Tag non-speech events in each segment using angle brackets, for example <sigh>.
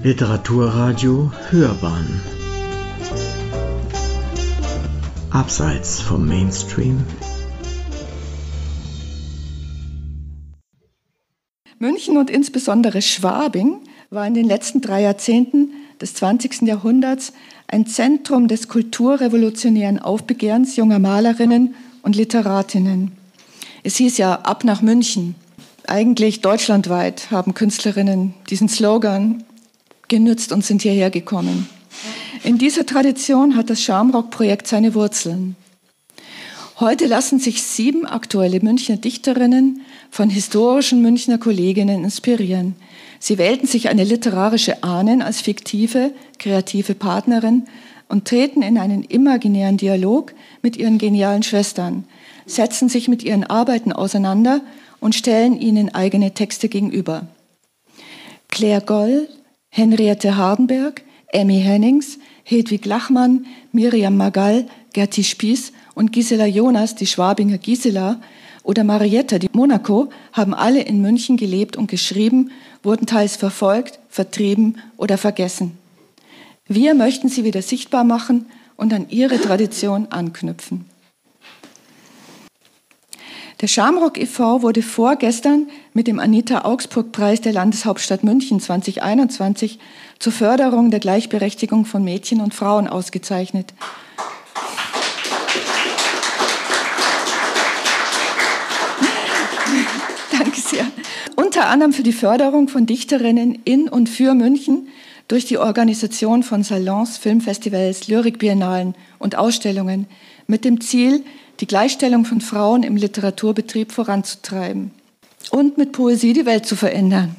Literaturradio Hörbahn Abseits vom Mainstream München und insbesondere Schwabing war in den letzten drei Jahrzehnten des 20. Jahrhunderts ein Zentrum des kulturrevolutionären Aufbegehrens junger Malerinnen und Literatinnen. Es hieß ja ab nach München. Eigentlich deutschlandweit haben Künstlerinnen diesen Slogan genützt und sind hierher gekommen. In dieser Tradition hat das Schamrock-Projekt seine Wurzeln. Heute lassen sich sieben aktuelle Münchner Dichterinnen von historischen Münchner Kolleginnen inspirieren. Sie wählten sich eine literarische Ahnen als fiktive, kreative Partnerin und treten in einen imaginären Dialog mit ihren genialen Schwestern, setzen sich mit ihren Arbeiten auseinander und stellen ihnen eigene Texte gegenüber. Claire Goll, Henriette Hardenberg, Emmy Hennings, Hedwig Lachmann, Miriam Magall, Gerti Spieß und Gisela Jonas, die Schwabinger Gisela, oder Marietta, die Monaco, haben alle in München gelebt und geschrieben, wurden teils verfolgt, vertrieben oder vergessen. Wir möchten sie wieder sichtbar machen und an ihre Tradition anknüpfen. Der Schamrock e.V. wurde vorgestern mit dem Anita Augsburg Preis der Landeshauptstadt München 2021 zur Förderung der Gleichberechtigung von Mädchen und Frauen ausgezeichnet. <laughs> Danke sehr. Unter anderem für die Förderung von Dichterinnen in und für München durch die Organisation von Salons, Filmfestivals, Lyrikbiennalen und Ausstellungen mit dem Ziel, die Gleichstellung von Frauen im Literaturbetrieb voranzutreiben und mit Poesie die Welt zu verändern.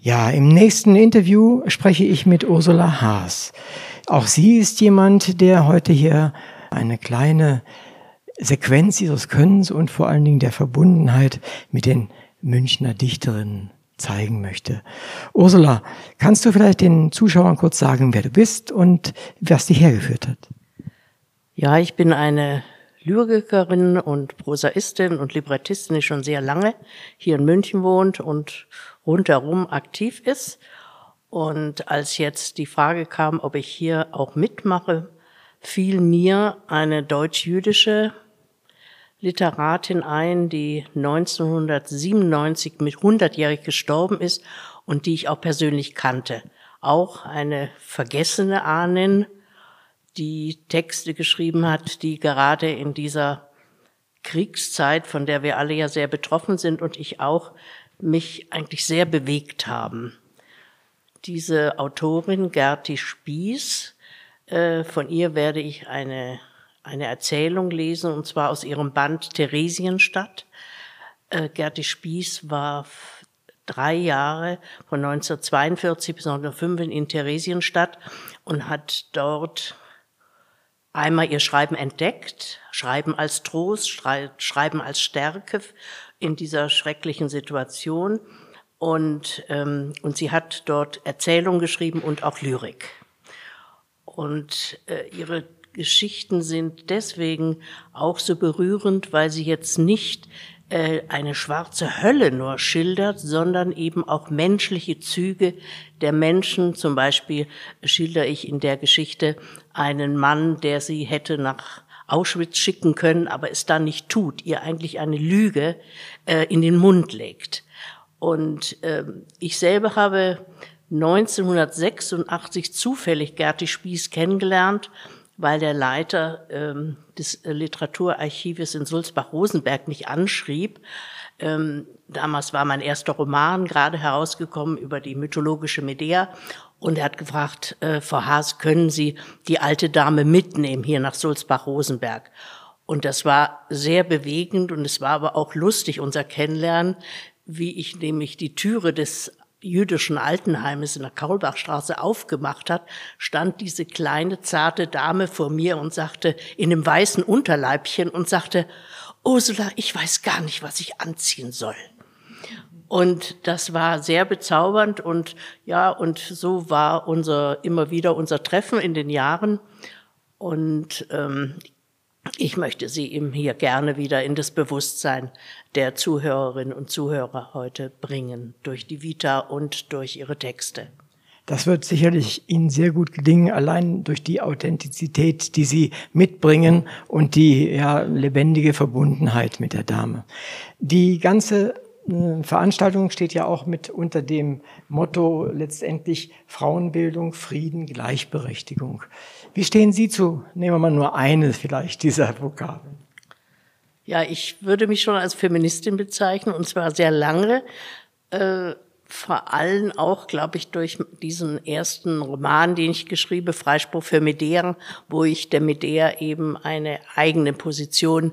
Ja, im nächsten Interview spreche ich mit Ursula Haas. Auch sie ist jemand, der heute hier eine kleine Sequenz ihres Könnens und vor allen Dingen der Verbundenheit mit den Münchner Dichterinnen zeigen möchte. Ursula, kannst du vielleicht den Zuschauern kurz sagen, wer du bist und was dich hergeführt hat? Ja, ich bin eine Lyrikerin und Prosaistin und Librettistin, die schon sehr lange hier in München wohnt und rundherum aktiv ist. Und als jetzt die Frage kam, ob ich hier auch mitmache, fiel mir eine deutsch-jüdische Literatin ein, die 1997 mit 100-jährig gestorben ist und die ich auch persönlich kannte. Auch eine vergessene Ahnen, die Texte geschrieben hat, die gerade in dieser Kriegszeit, von der wir alle ja sehr betroffen sind und ich auch, mich eigentlich sehr bewegt haben. Diese Autorin Gerti Spieß, äh, von ihr werde ich eine eine Erzählung lesen, und zwar aus ihrem Band Theresienstadt. Äh, Gerti Spieß war drei Jahre von 1942 bis 1905 in Theresienstadt und hat dort einmal ihr Schreiben entdeckt, Schreiben als Trost, Schreiben als Stärke in dieser schrecklichen Situation. Und, ähm, und sie hat dort Erzählungen geschrieben und auch Lyrik. Und äh, ihre Geschichten sind deswegen auch so berührend, weil sie jetzt nicht äh, eine schwarze Hölle nur schildert, sondern eben auch menschliche Züge der Menschen. Zum Beispiel schildere ich in der Geschichte einen Mann, der sie hätte nach Auschwitz schicken können, aber es dann nicht tut, ihr eigentlich eine Lüge äh, in den Mund legt. Und äh, ich selber habe 1986 zufällig Gerti Spieß kennengelernt weil der Leiter ähm, des Literaturarchives in Sulzbach-Rosenberg mich anschrieb. Ähm, damals war mein erster Roman gerade herausgekommen über die mythologische Medea. Und er hat gefragt, äh, Frau Haas, können Sie die alte Dame mitnehmen hier nach Sulzbach-Rosenberg? Und das war sehr bewegend und es war aber auch lustig, unser Kennenlernen, wie ich nämlich die Türe des jüdischen Altenheimes in der Kaulbachstraße aufgemacht hat, stand diese kleine, zarte Dame vor mir und sagte, in einem weißen Unterleibchen und sagte, Ursula, ich weiß gar nicht, was ich anziehen soll. Und das war sehr bezaubernd und ja, und so war unser, immer wieder unser Treffen in den Jahren. Und ähm, ich möchte sie ihm hier gerne wieder in das Bewusstsein der Zuhörerinnen und Zuhörer heute bringen, durch die Vita und durch ihre Texte. Das wird sicherlich Ihnen sehr gut gelingen, allein durch die Authentizität, die Sie mitbringen und die ja, lebendige Verbundenheit mit der Dame. Die ganze äh, Veranstaltung steht ja auch mit unter dem Motto letztendlich Frauenbildung, Frieden, Gleichberechtigung. Wie stehen Sie zu, nehmen wir mal nur eine vielleicht dieser Vokabeln? Ja, ich würde mich schon als Feministin bezeichnen und zwar sehr lange. Äh, vor allem auch, glaube ich, durch diesen ersten Roman, den ich geschrieben, Freispruch für Medea, wo ich der Medea eben eine eigene Position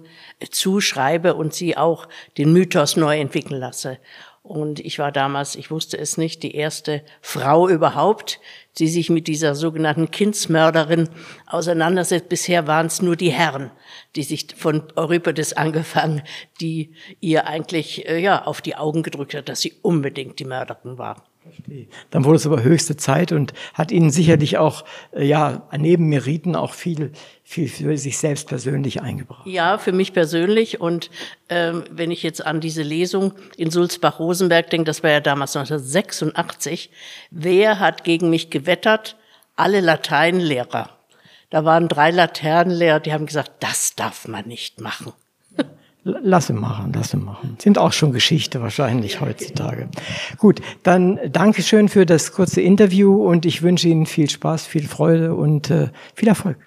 zuschreibe und sie auch den Mythos neu entwickeln lasse. Und ich war damals, ich wusste es nicht, die erste Frau überhaupt, die sich mit dieser sogenannten Kindsmörderin auseinandersetzt. Bisher waren es nur die Herren, die sich von Euripides angefangen, die ihr eigentlich äh, ja auf die Augen gedrückt hat, dass sie unbedingt die Mörderin war. Verstehe. Dann wurde es aber höchste Zeit und hat Ihnen sicherlich auch, äh, ja, neben Meriten auch viel, viel für sich selbst persönlich eingebracht. Ja, für mich persönlich. Und ähm, wenn ich jetzt an diese Lesung in Sulzbach-Rosenberg denke, das war ja damals 1986, wer hat gegen mich gewettert? Alle Lateinlehrer. Da waren drei Laternenlehrer, die haben gesagt, das darf man nicht machen. Lasse machen, lasse machen. Sind auch schon Geschichte wahrscheinlich heutzutage. Gut, dann Dankeschön für das kurze Interview und ich wünsche Ihnen viel Spaß, viel Freude und äh, viel Erfolg.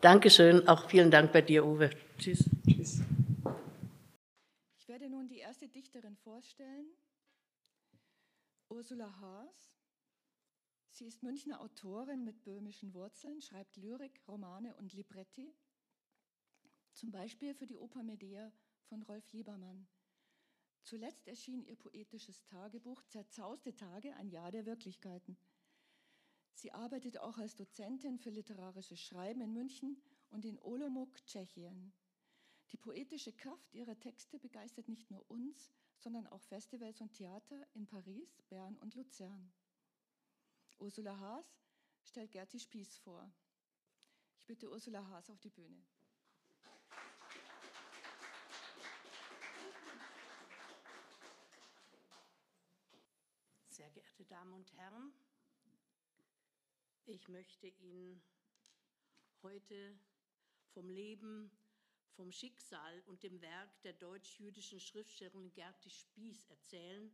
Dankeschön, auch vielen Dank bei dir, Uwe. Tschüss. Tschüss. Ich werde nun die erste Dichterin vorstellen, Ursula Haas. Sie ist Münchner Autorin mit böhmischen Wurzeln, schreibt Lyrik, Romane und Libretti. Zum Beispiel für die Oper Medea von Rolf Liebermann. Zuletzt erschien ihr poetisches Tagebuch Zerzauste Tage, ein Jahr der Wirklichkeiten. Sie arbeitet auch als Dozentin für literarisches Schreiben in München und in Olomouc, Tschechien. Die poetische Kraft ihrer Texte begeistert nicht nur uns, sondern auch Festivals und Theater in Paris, Bern und Luzern. Ursula Haas stellt Gerti Spieß vor. Ich bitte Ursula Haas auf die Bühne. Sehr geehrte Damen und Herren, ich möchte Ihnen heute vom Leben, vom Schicksal und dem Werk der deutsch-jüdischen Schriftstellerin Gerti Spieß erzählen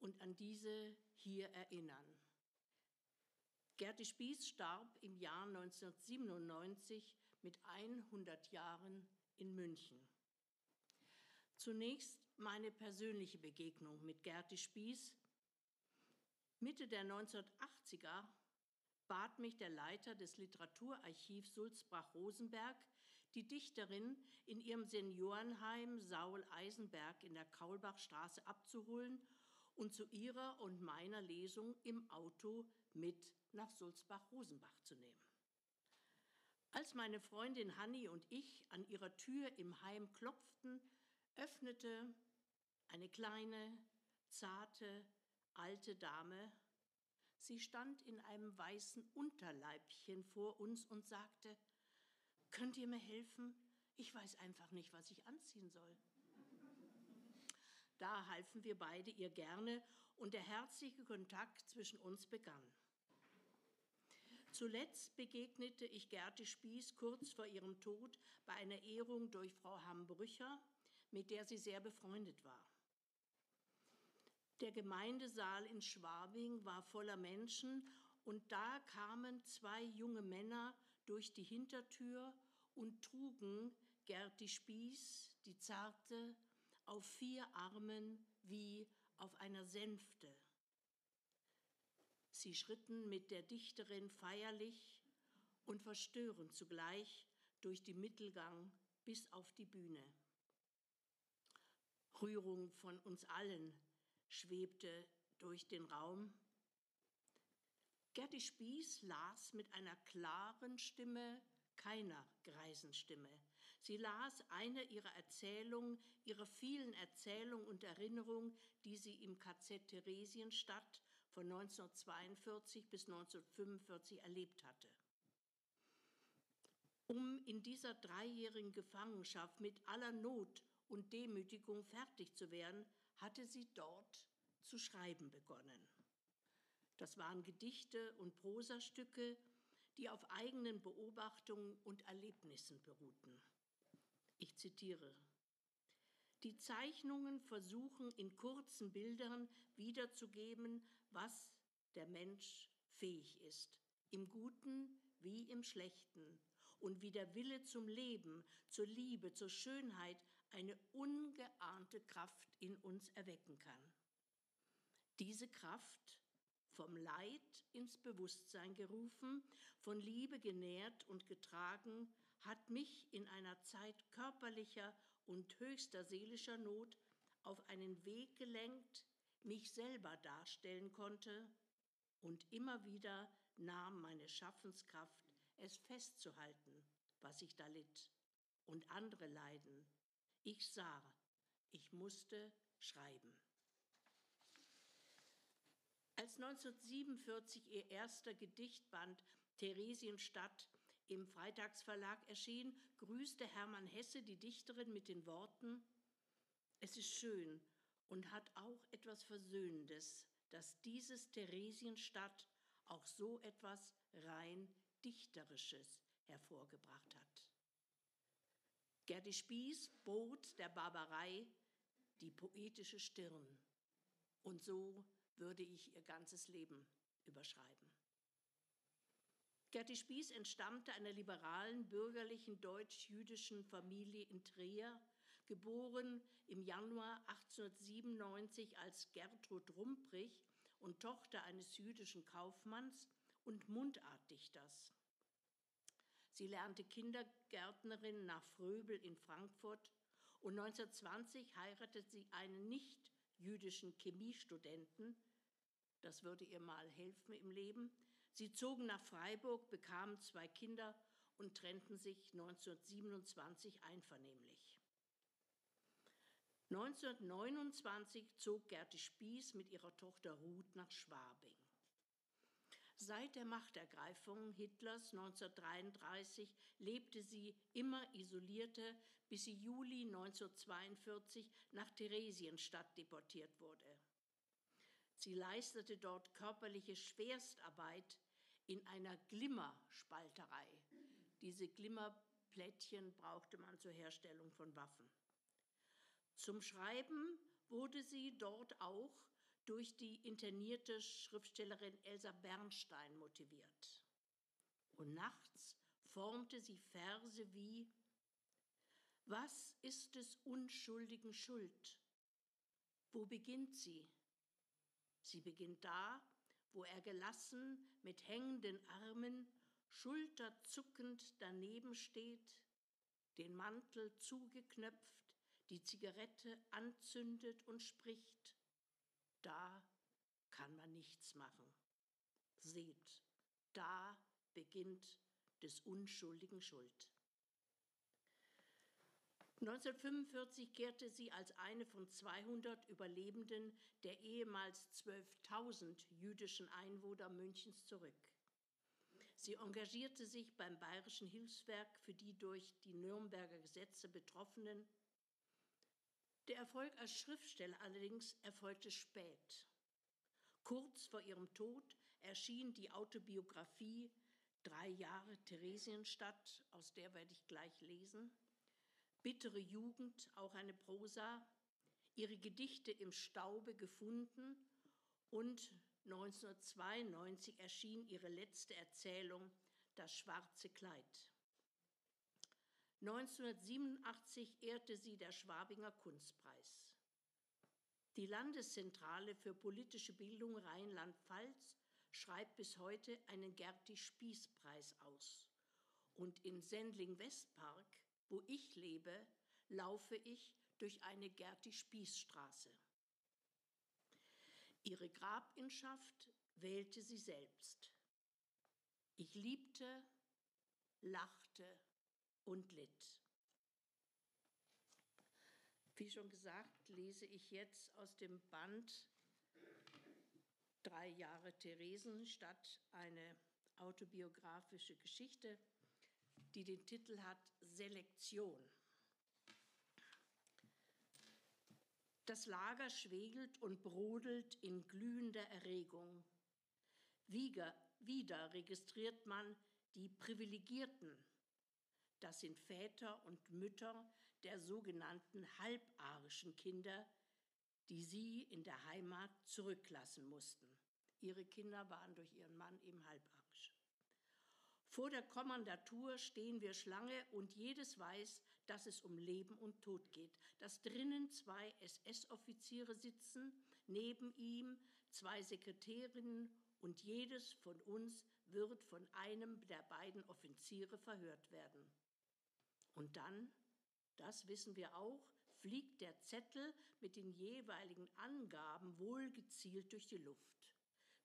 und an diese hier erinnern. Gerti Spieß starb im Jahr 1997 mit 100 Jahren in München. Zunächst meine persönliche Begegnung mit Gerti Spieß Mitte der 1980er bat mich der Leiter des Literaturarchivs Sulzbach-Rosenberg, die Dichterin in ihrem Seniorenheim Saul Eisenberg in der Kaulbachstraße abzuholen und zu ihrer und meiner Lesung im Auto mit nach Sulzbach-Rosenbach zu nehmen. Als meine Freundin Hanni und ich an ihrer Tür im Heim klopften, öffnete eine kleine, zarte, alte Dame. Sie stand in einem weißen Unterleibchen vor uns und sagte, könnt ihr mir helfen? Ich weiß einfach nicht, was ich anziehen soll. Da halfen wir beide ihr gerne und der herzliche Kontakt zwischen uns begann. Zuletzt begegnete ich Gerti Spieß kurz vor ihrem Tod bei einer Ehrung durch Frau Hambrücher, mit der sie sehr befreundet war. Der Gemeindesaal in Schwabing war voller Menschen und da kamen zwei junge Männer durch die Hintertür und trugen Gerti Spieß, die zarte, auf vier Armen wie auf einer Sänfte. Sie schritten mit der Dichterin feierlich und verstörend zugleich durch die Mittelgang bis auf die Bühne. Rührung von uns allen schwebte durch den Raum. Gerti Spieß las mit einer klaren Stimme, keiner greisen Stimme. Sie las eine ihrer Erzählungen, ihrer vielen Erzählungen und Erinnerungen, die sie im KZ Theresienstadt von 1942 bis 1945 erlebt hatte. Um in dieser dreijährigen Gefangenschaft mit aller Not und Demütigung fertig zu werden, hatte sie dort zu schreiben begonnen. Das waren Gedichte und Prosastücke, die auf eigenen Beobachtungen und Erlebnissen beruhten. Ich zitiere. Die Zeichnungen versuchen in kurzen Bildern wiederzugeben, was der Mensch fähig ist, im Guten wie im Schlechten, und wie der Wille zum Leben, zur Liebe, zur Schönheit eine ungeahnte Kraft in uns erwecken kann. Diese Kraft vom Leid ins Bewusstsein gerufen, von Liebe genährt und getragen, hat mich in einer Zeit körperlicher und höchster seelischer Not auf einen Weg gelenkt, mich selber darstellen konnte, und immer wieder nahm meine Schaffenskraft es festzuhalten, was ich da litt und andere leiden. Ich sah, ich musste schreiben. Als 1947 ihr erster Gedichtband Theresienstadt im Freitagsverlag erschien, grüßte Hermann Hesse die Dichterin mit den Worten, es ist schön und hat auch etwas Versöhnendes, dass dieses Theresienstadt auch so etwas rein Dichterisches hervorgebracht hat. Gerdi Spieß bot der Barbarei die poetische Stirn. Und so würde ich ihr ganzes Leben überschreiben. Gerti Spieß entstammte einer liberalen bürgerlichen deutsch-jüdischen Familie in Trier, geboren im Januar 1897 als Gertrud Rumprich und Tochter eines jüdischen Kaufmanns und Mundartdichters. Sie lernte Kindergärtnerin nach Fröbel in Frankfurt und 1920 heiratete sie einen nicht jüdischen Chemiestudenten. Das würde ihr mal helfen im Leben. Sie zogen nach Freiburg, bekamen zwei Kinder und trennten sich 1927 einvernehmlich. 1929 zog Gerti Spieß mit ihrer Tochter Ruth nach Schwabing. Seit der Machtergreifung Hitlers 1933 lebte sie immer isolierte, bis sie Juli 1942 nach Theresienstadt deportiert wurde. Sie leistete dort körperliche Schwerstarbeit in einer Glimmerspalterei. Diese Glimmerplättchen brauchte man zur Herstellung von Waffen. Zum Schreiben wurde sie dort auch durch die internierte Schriftstellerin Elsa Bernstein motiviert. Und nachts formte sie Verse wie Was ist des Unschuldigen Schuld? Wo beginnt sie? Sie beginnt da, wo er gelassen mit hängenden Armen, schulterzuckend daneben steht, den Mantel zugeknöpft, die Zigarette anzündet und spricht da kann man nichts machen. Seht, da beginnt des Unschuldigen Schuld. 1945 kehrte sie als eine von 200 Überlebenden der ehemals 12.000 jüdischen Einwohner Münchens zurück. Sie engagierte sich beim Bayerischen Hilfswerk für die durch die Nürnberger Gesetze Betroffenen der Erfolg als Schriftsteller allerdings erfolgte spät. Kurz vor ihrem Tod erschien die Autobiografie Drei Jahre Theresienstadt, aus der werde ich gleich lesen. Bittere Jugend, auch eine Prosa, ihre Gedichte im Staube gefunden und 1992 erschien ihre letzte Erzählung Das schwarze Kleid. 1987 ehrte sie der Schwabinger Kunstpreis. Die Landeszentrale für politische Bildung Rheinland-Pfalz schreibt bis heute einen Gerti-Spieß-Preis aus. Und in Sendling-Westpark, wo ich lebe, laufe ich durch eine Gerti-Spieß-Straße. Ihre Grabinschaft wählte sie selbst. Ich liebte, lachte und litt. Wie schon gesagt, lese ich jetzt aus dem Band Drei Jahre Theresienstadt eine autobiografische Geschichte. die den Titel hat Selektion. Das Lager schwegelt und brodelt in glühender Erregung. Wieder, wieder registriert man die Privilegierten. Das sind Väter und Mütter der sogenannten halbarischen Kinder, die sie in der Heimat zurücklassen mussten. Ihre Kinder waren durch ihren Mann eben halbarisch. Vor der Kommandatur stehen wir Schlange und jedes weiß, dass es um Leben und Tod geht. Dass drinnen zwei SS-Offiziere sitzen, neben ihm zwei Sekretärinnen und jedes von uns wird von einem der beiden Offiziere verhört werden. Und dann, das wissen wir auch, fliegt der Zettel mit den jeweiligen Angaben wohlgezielt durch die Luft.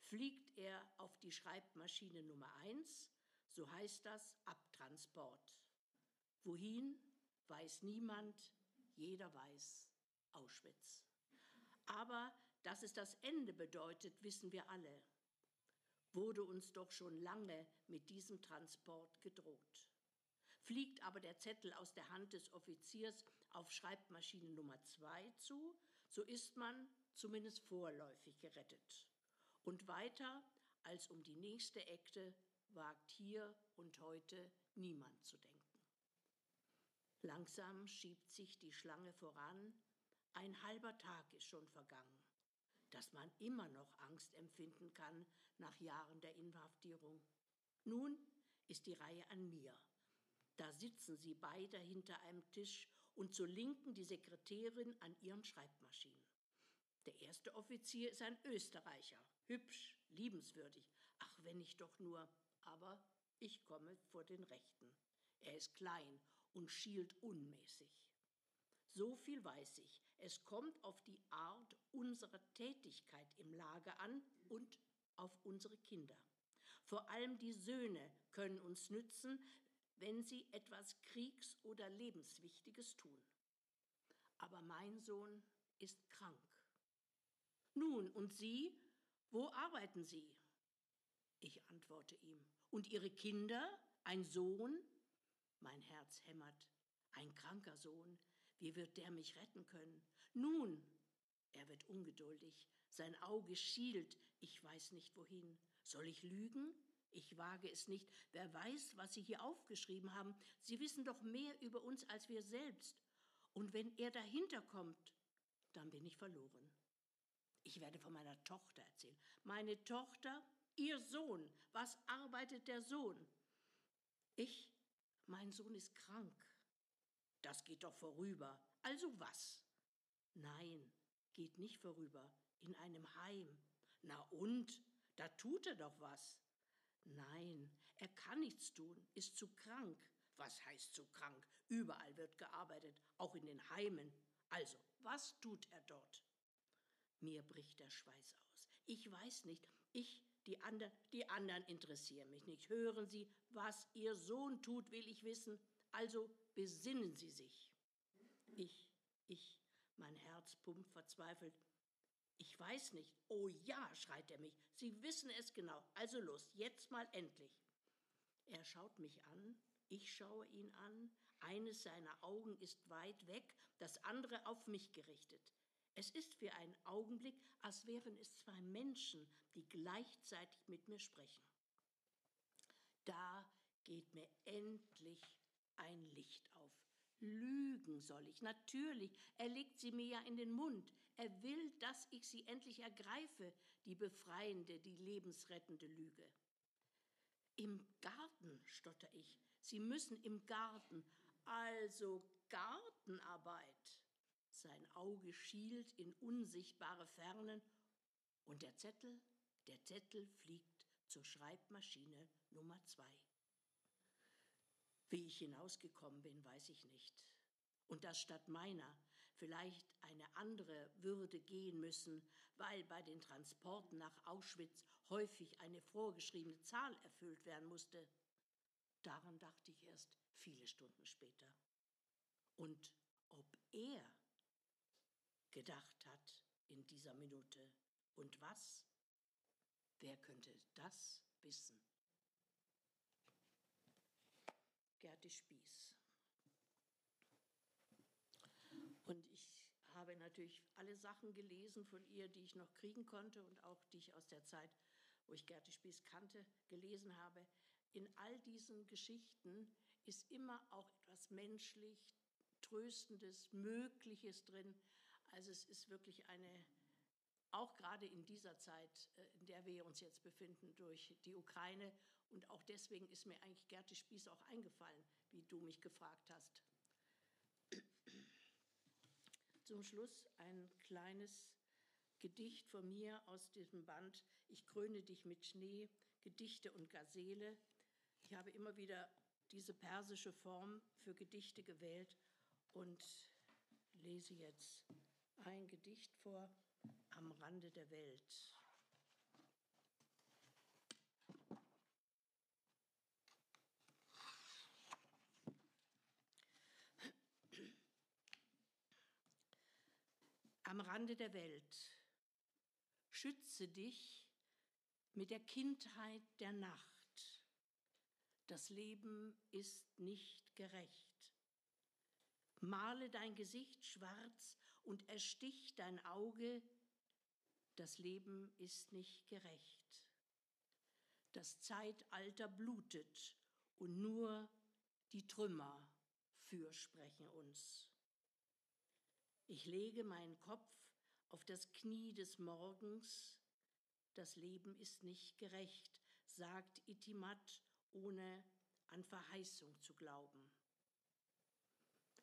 Fliegt er auf die Schreibmaschine Nummer 1, so heißt das Abtransport. Wohin, weiß niemand, jeder weiß Auschwitz. Aber dass es das Ende bedeutet, wissen wir alle. Wurde uns doch schon lange mit diesem Transport gedroht. Fliegt aber der Zettel aus der Hand des Offiziers auf Schreibmaschine Nummer 2 zu, so ist man zumindest vorläufig gerettet. Und weiter als um die nächste Ekte wagt hier und heute niemand zu denken. Langsam schiebt sich die Schlange voran, ein halber Tag ist schon vergangen, dass man immer noch Angst empfinden kann nach Jahren der Inhaftierung. Nun ist die Reihe an mir. Da sitzen sie beide hinter einem Tisch und zur Linken die Sekretärin an ihren Schreibmaschinen. Der erste Offizier ist ein Österreicher, hübsch, liebenswürdig. Ach, wenn ich doch nur aber ich komme vor den Rechten. Er ist klein und schielt unmäßig. So viel weiß ich, es kommt auf die Art unserer Tätigkeit im Lager an und auf unsere Kinder. Vor allem die Söhne können uns nützen, wenn sie etwas Kriegs- oder Lebenswichtiges tun. Aber mein Sohn ist krank. Nun, und Sie, wo arbeiten Sie? Ich antworte ihm. Und ihre Kinder? Ein Sohn? Mein Herz hämmert. Ein kranker Sohn. Wie wird der mich retten können? Nun, er wird ungeduldig. Sein Auge schielt. Ich weiß nicht wohin. Soll ich lügen? Ich wage es nicht. Wer weiß, was Sie hier aufgeschrieben haben. Sie wissen doch mehr über uns als wir selbst. Und wenn er dahinter kommt, dann bin ich verloren. Ich werde von meiner Tochter erzählen. Meine Tochter Ihr Sohn, was arbeitet der Sohn? Ich, mein Sohn ist krank. Das geht doch vorüber. Also was? Nein, geht nicht vorüber. In einem Heim. Na und? Da tut er doch was. Nein, er kann nichts tun, ist zu krank. Was heißt zu krank? Überall wird gearbeitet, auch in den Heimen. Also, was tut er dort? Mir bricht der Schweiß aus. Ich weiß nicht, ich die, andre, die anderen interessieren mich nicht. Hören Sie, was Ihr Sohn tut, will ich wissen. Also besinnen Sie sich. Ich, ich, mein Herz pumpt verzweifelt. Ich weiß nicht. Oh ja, schreit er mich. Sie wissen es genau. Also los, jetzt mal endlich. Er schaut mich an, ich schaue ihn an. Eines seiner Augen ist weit weg, das andere auf mich gerichtet. Es ist für einen Augenblick, als wären es zwei Menschen, die gleichzeitig mit mir sprechen. Da geht mir endlich ein Licht auf. Lügen soll ich, natürlich. Er legt sie mir ja in den Mund. Er will, dass ich sie endlich ergreife, die befreiende, die lebensrettende Lüge. Im Garten, stotter ich. Sie müssen im Garten. Also Gartenarbeit. Sein Auge schielt in unsichtbare Fernen und der Zettel, der Zettel fliegt zur Schreibmaschine Nummer zwei. Wie ich hinausgekommen bin, weiß ich nicht. Und dass statt meiner vielleicht eine andere würde gehen müssen, weil bei den Transporten nach Auschwitz häufig eine vorgeschriebene Zahl erfüllt werden musste. Daran dachte ich erst viele Stunden später. Und ob er gedacht hat in dieser Minute. Und was? Wer könnte das wissen? Gerti Spieß. Und ich habe natürlich alle Sachen gelesen von ihr, die ich noch kriegen konnte und auch die ich aus der Zeit, wo ich Gerti Spieß kannte, gelesen habe. In all diesen Geschichten ist immer auch etwas menschlich, Tröstendes, Mögliches drin. Also es ist wirklich eine, auch gerade in dieser Zeit, äh, in der wir uns jetzt befinden, durch die Ukraine. Und auch deswegen ist mir eigentlich Gerti Spieß auch eingefallen, wie du mich gefragt hast. Zum Schluss ein kleines Gedicht von mir aus diesem Band Ich kröne dich mit Schnee, Gedichte und Gazele. Ich habe immer wieder diese persische Form für Gedichte gewählt und lese jetzt ein Gedicht vor am Rande der Welt. Am Rande der Welt. Schütze dich mit der Kindheit der Nacht. Das Leben ist nicht gerecht. Male dein Gesicht schwarz und erstich dein Auge, das Leben ist nicht gerecht. Das Zeitalter blutet und nur die Trümmer fürsprechen uns. Ich lege meinen Kopf auf das Knie des Morgens, das Leben ist nicht gerecht, sagt Itimat, ohne an Verheißung zu glauben.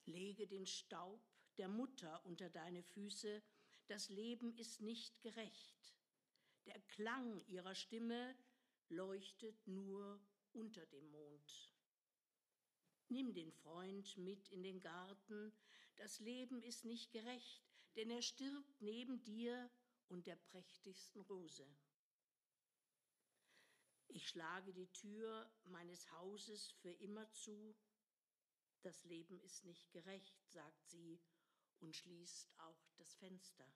Lege den Staub der Mutter unter deine Füße, das Leben ist nicht gerecht. Der Klang ihrer Stimme leuchtet nur unter dem Mond. Nimm den Freund mit in den Garten, das Leben ist nicht gerecht, denn er stirbt neben dir und der prächtigsten Rose. Ich schlage die Tür meines Hauses für immer zu, das Leben ist nicht gerecht, sagt sie und schließt auch das Fenster.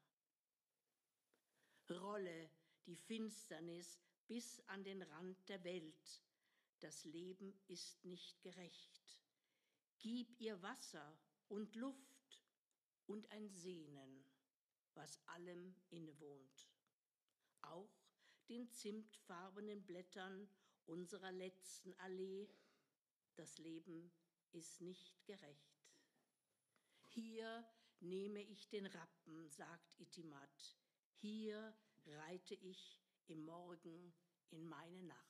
Rolle die Finsternis bis an den Rand der Welt. Das Leben ist nicht gerecht. Gib ihr Wasser und Luft und ein Sehnen, was allem innewohnt. Auch den zimtfarbenen Blättern unserer letzten Allee. Das Leben ist nicht gerecht. Hier nehme ich den Rappen, sagt Itimat. Hier reite ich im Morgen in meine Nacht.